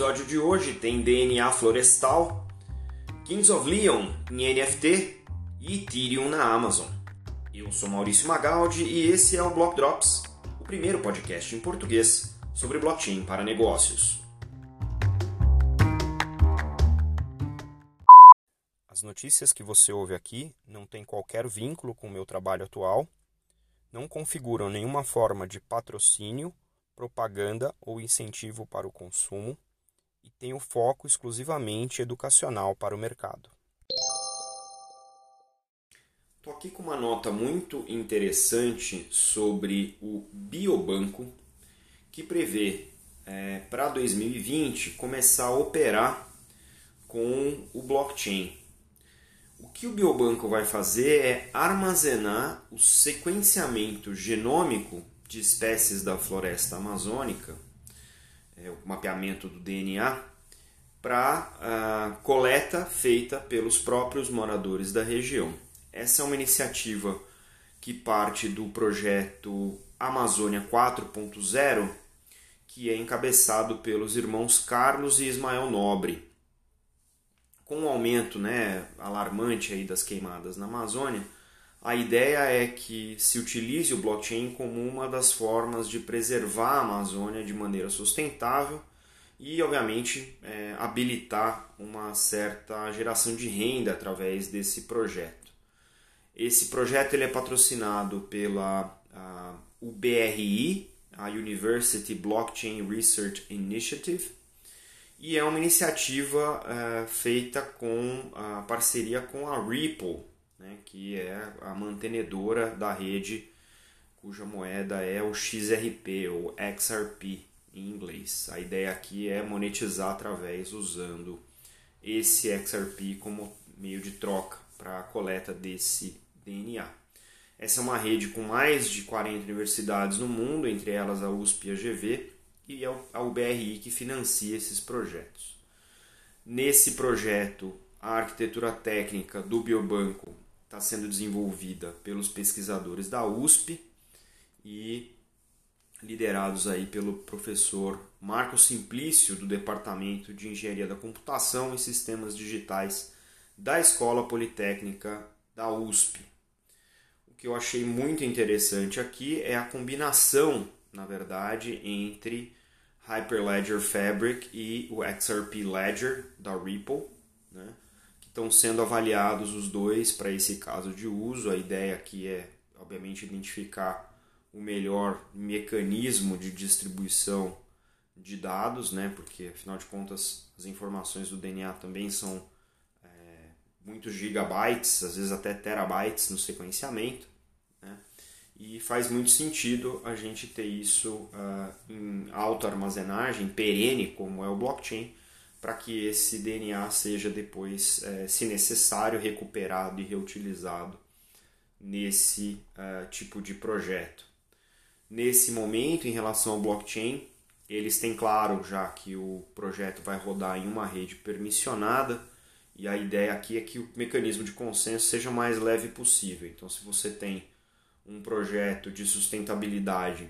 episódio de hoje tem DNA florestal, Kings of Leon em NFT e Ethereum na Amazon. Eu sou Maurício Magaldi e esse é o Block Drops, o primeiro podcast em português sobre blockchain para negócios. As notícias que você ouve aqui não têm qualquer vínculo com o meu trabalho atual, não configuram nenhuma forma de patrocínio, propaganda ou incentivo para o consumo e têm o foco exclusivamente educacional para o mercado. Estou aqui com uma nota muito interessante sobre o Biobanco, que prevê é, para 2020 começar a operar com o blockchain. O que o biobanco vai fazer é armazenar o sequenciamento genômico de espécies da floresta amazônica, é, o mapeamento do DNA, para a coleta feita pelos próprios moradores da região. Essa é uma iniciativa que parte do projeto Amazônia 4.0, que é encabeçado pelos irmãos Carlos e Ismael Nobre com o aumento né, alarmante aí das queimadas na Amazônia, a ideia é que se utilize o blockchain como uma das formas de preservar a Amazônia de maneira sustentável e, obviamente, é, habilitar uma certa geração de renda através desse projeto. Esse projeto ele é patrocinado pela UBRI, a University Blockchain Research Initiative, e é uma iniciativa uh, feita com a parceria com a Ripple, né, que é a mantenedora da rede cuja moeda é o XRP ou XRP em inglês. A ideia aqui é monetizar através usando esse XRP como meio de troca para a coleta desse DNA. Essa é uma rede com mais de 40 universidades no mundo, entre elas a USP e a GV, e é o BRI que financia esses projetos. Nesse projeto, a arquitetura técnica do biobanco está sendo desenvolvida pelos pesquisadores da USP e liderados aí pelo professor Marco Simplício do Departamento de Engenharia da Computação e Sistemas Digitais da Escola Politécnica da USP. O que eu achei muito interessante aqui é a combinação, na verdade, entre Hyperledger Fabric e o XRP Ledger da Ripple, né, estão sendo avaliados os dois para esse caso de uso. A ideia aqui é, obviamente, identificar o melhor mecanismo de distribuição de dados, né, porque afinal de contas as informações do DNA também são é, muitos gigabytes, às vezes até terabytes no sequenciamento e faz muito sentido a gente ter isso uh, em alta armazenagem, perene, como é o blockchain, para que esse DNA seja depois, eh, se necessário, recuperado e reutilizado nesse uh, tipo de projeto. Nesse momento, em relação ao blockchain, eles têm claro já que o projeto vai rodar em uma rede permissionada e a ideia aqui é que o mecanismo de consenso seja o mais leve possível. Então, se você tem um projeto de sustentabilidade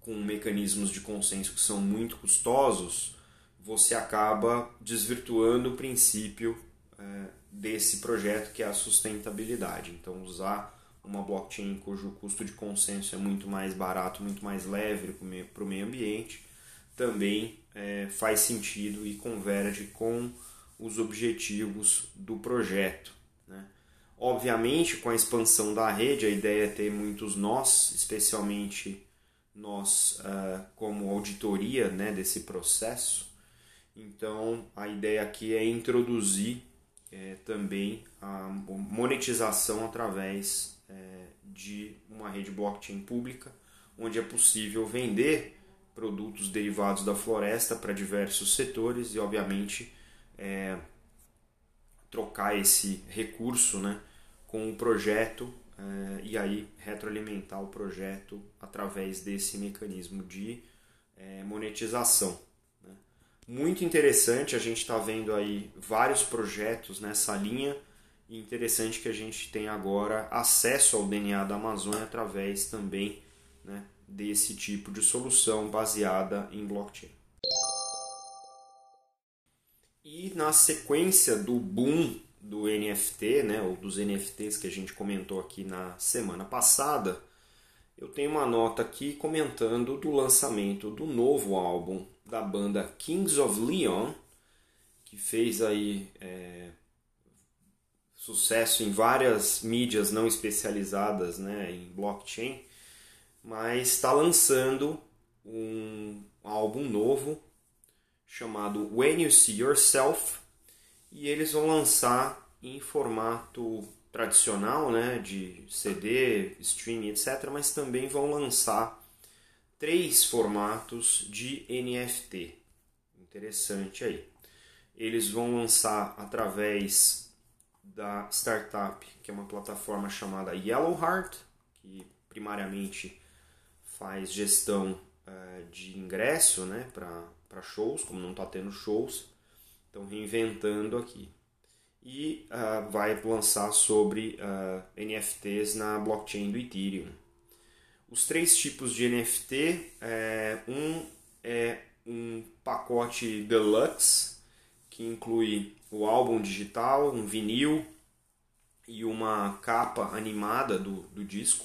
com mecanismos de consenso que são muito custosos, você acaba desvirtuando o princípio é, desse projeto que é a sustentabilidade. Então, usar uma blockchain cujo custo de consenso é muito mais barato, muito mais leve para o meio ambiente, também é, faz sentido e converge com os objetivos do projeto. Né? Obviamente, com a expansão da rede, a ideia é ter muitos nós, especialmente nós uh, como auditoria né, desse processo. Então, a ideia aqui é introduzir é, também a monetização através é, de uma rede blockchain pública, onde é possível vender produtos derivados da floresta para diversos setores e, obviamente, é, trocar esse recurso né, com o projeto eh, e aí retroalimentar o projeto através desse mecanismo de eh, monetização. Muito interessante, a gente está vendo aí vários projetos nessa linha e interessante que a gente tem agora acesso ao DNA da Amazônia através também né, desse tipo de solução baseada em blockchain. E na sequência do boom do NFT, né, ou dos NFTs que a gente comentou aqui na semana passada, eu tenho uma nota aqui comentando do lançamento do novo álbum da banda Kings of Leon, que fez aí é, sucesso em várias mídias não especializadas né, em blockchain, mas está lançando um álbum novo chamado When You See Yourself e eles vão lançar em formato tradicional, né, de CD, streaming, etc., mas também vão lançar três formatos de NFT. Interessante aí. Eles vão lançar através da startup, que é uma plataforma chamada Yellowheart, que primariamente faz gestão uh, de ingresso né, para shows, como não está tendo shows, estão reinventando aqui e uh, vai lançar sobre uh, ah, NFTs na blockchain do Ethereum. Os três tipos de NFT, é, um é um pacote deluxe que inclui o álbum digital, um vinil e uma capa animada do, do disco.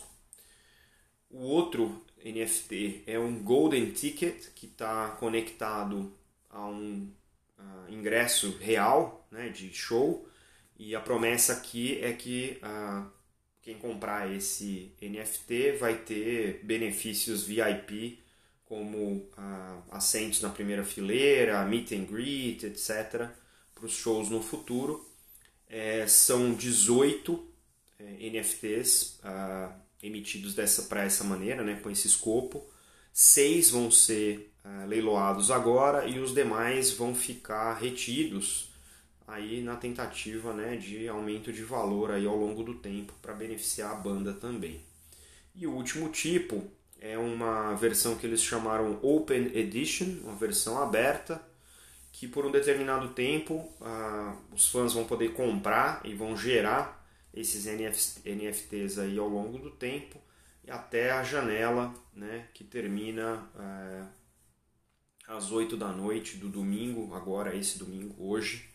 O outro NFT é um Golden Ticket que está conectado a um uh, ingresso real né, de show e a promessa aqui é que uh, quem comprar esse NFT vai ter benefícios VIP como uh, assentos na primeira fileira, meet and greet, etc. para os shows no futuro. É, são 18 é, NFTs uh, emitidos dessa para essa maneira, né, com esse escopo. Seis vão ser uh, leiloados agora e os demais vão ficar retidos aí na tentativa né, de aumento de valor aí ao longo do tempo para beneficiar a banda também. E o último tipo é uma versão que eles chamaram Open Edition, uma versão aberta, que por um determinado tempo ah, os fãs vão poder comprar e vão gerar esses NFTs aí ao longo do tempo e até a janela né, que termina eh, às 8 da noite do domingo, agora esse domingo, hoje,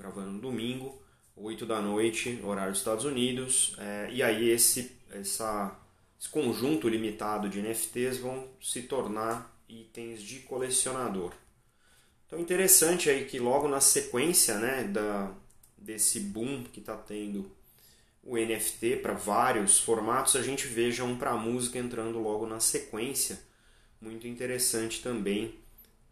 gravando no domingo, 8 da noite, horário dos Estados Unidos. É, e aí esse, essa, esse conjunto limitado de NFTs vão se tornar itens de colecionador. Então interessante aí que logo na sequência né, da, desse boom que está tendo o NFT para vários formatos, a gente veja um para música entrando logo na sequência. Muito interessante também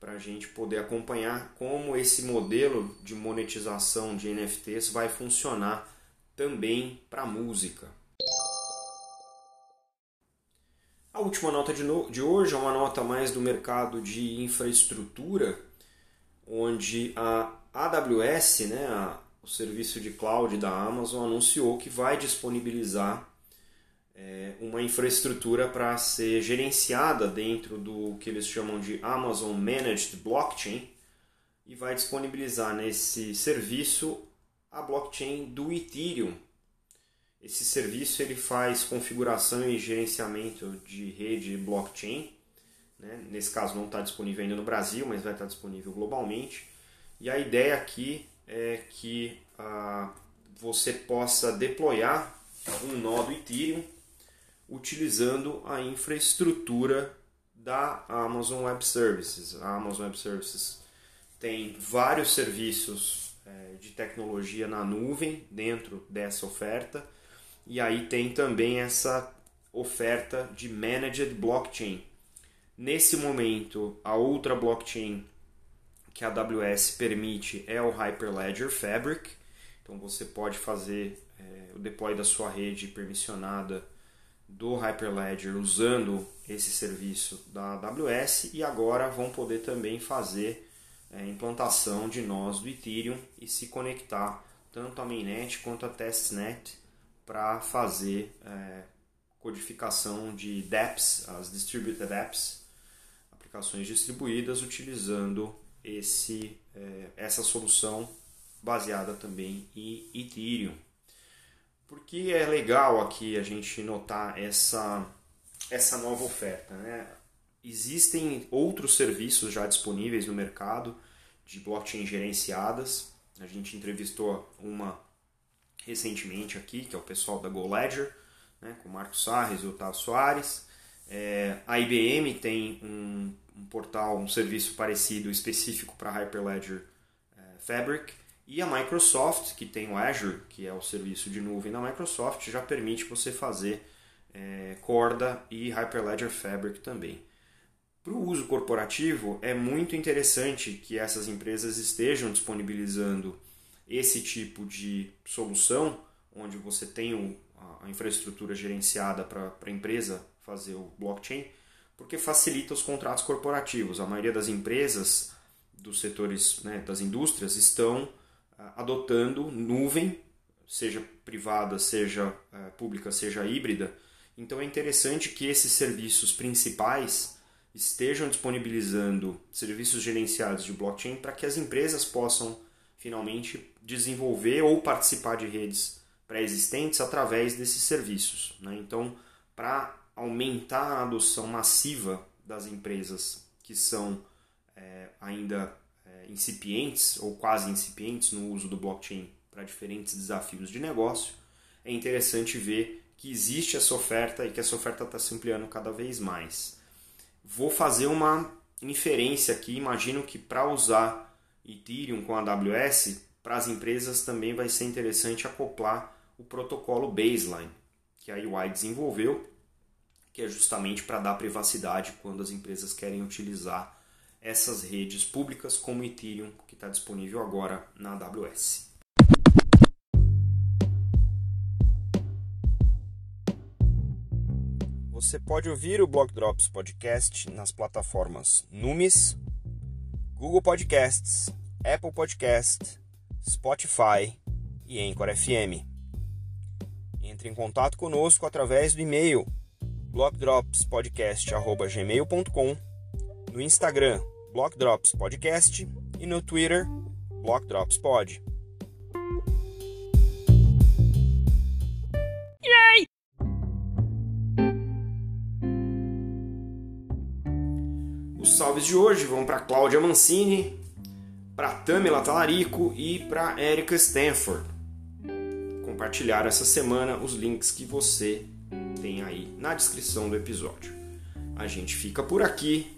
para a gente poder acompanhar como esse modelo de monetização de NFTs vai funcionar também para música. A última nota de, no... de hoje é uma nota mais do mercado de infraestrutura, onde a AWS, né, a... o serviço de cloud da Amazon, anunciou que vai disponibilizar é, uma infraestrutura para ser gerenciada dentro do que eles chamam de Amazon Managed Blockchain e vai disponibilizar nesse serviço a blockchain do Ethereum. Esse serviço ele faz configuração e gerenciamento de rede blockchain. Né? Nesse caso não está disponível ainda no Brasil, mas vai estar disponível globalmente. E a ideia aqui é que ah, você possa deployar um nó do Ethereum utilizando a infraestrutura da Amazon Web Services. A Amazon Web Services tem vários serviços é, de tecnologia na nuvem dentro dessa oferta e aí tem também essa oferta de Managed Blockchain. Nesse momento, a outra blockchain que a AWS permite é o Hyperledger Fabric. Então você pode fazer é, o deploy da sua rede permissionada do Hyperledger usando esse serviço da AWS e agora vão poder também fazer é, implantação de nós do Ethereum e se conectar tanto a mainnet quanto a testnet para fazer é, codificação de dApps, as distributed apps, aplicações distribuídas utilizando esse, é, essa solução baseada também em Ethereum. Porque é legal aqui a gente notar essa, essa nova oferta. Né? Existem outros serviços já disponíveis no mercado de blockchain gerenciadas. A gente entrevistou uma recentemente aqui, que é o pessoal da GoLedger, né, com o Marco Sarres e o Otávio Soares. É, a IBM tem um, um, portal, um serviço parecido específico para Hyperledger é, Fabric. E a Microsoft, que tem o Azure, que é o serviço de nuvem da Microsoft, já permite você fazer é, Corda e Hyperledger Fabric também. Para o uso corporativo, é muito interessante que essas empresas estejam disponibilizando esse tipo de solução, onde você tem a infraestrutura gerenciada para a empresa fazer o blockchain, porque facilita os contratos corporativos. A maioria das empresas dos setores né, das indústrias estão adotando nuvem, seja privada, seja uh, pública, seja híbrida. Então é interessante que esses serviços principais estejam disponibilizando serviços gerenciados de blockchain para que as empresas possam finalmente desenvolver ou participar de redes pré-existentes através desses serviços. Né? Então, para aumentar a adoção massiva das empresas que são é, ainda é, incipientes ou quase incipientes no uso do blockchain para diferentes desafios de negócio, é interessante ver que existe essa oferta e que essa oferta está se ampliando cada vez mais. Vou fazer uma inferência aqui. Imagino que para usar Ethereum com AWS, para as empresas também vai ser interessante acoplar o protocolo Baseline, que a UI desenvolveu, que é justamente para dar privacidade quando as empresas querem utilizar essas redes públicas como Ethereum, que está disponível agora na AWS. Você pode ouvir o Block Drops Podcast nas plataformas Numis, Google Podcasts, Apple Podcast, Spotify e Anchor FM. Entre em contato conosco através do e-mail blockdropspodcast@gmail.com, no Instagram blockdropspodcast e no Twitter blockdropspod. salves de hoje vão para Cláudia Mancini, para Tamila Talarico e para Erika Stanford. Compartilhar essa semana os links que você tem aí na descrição do episódio. A gente fica por aqui,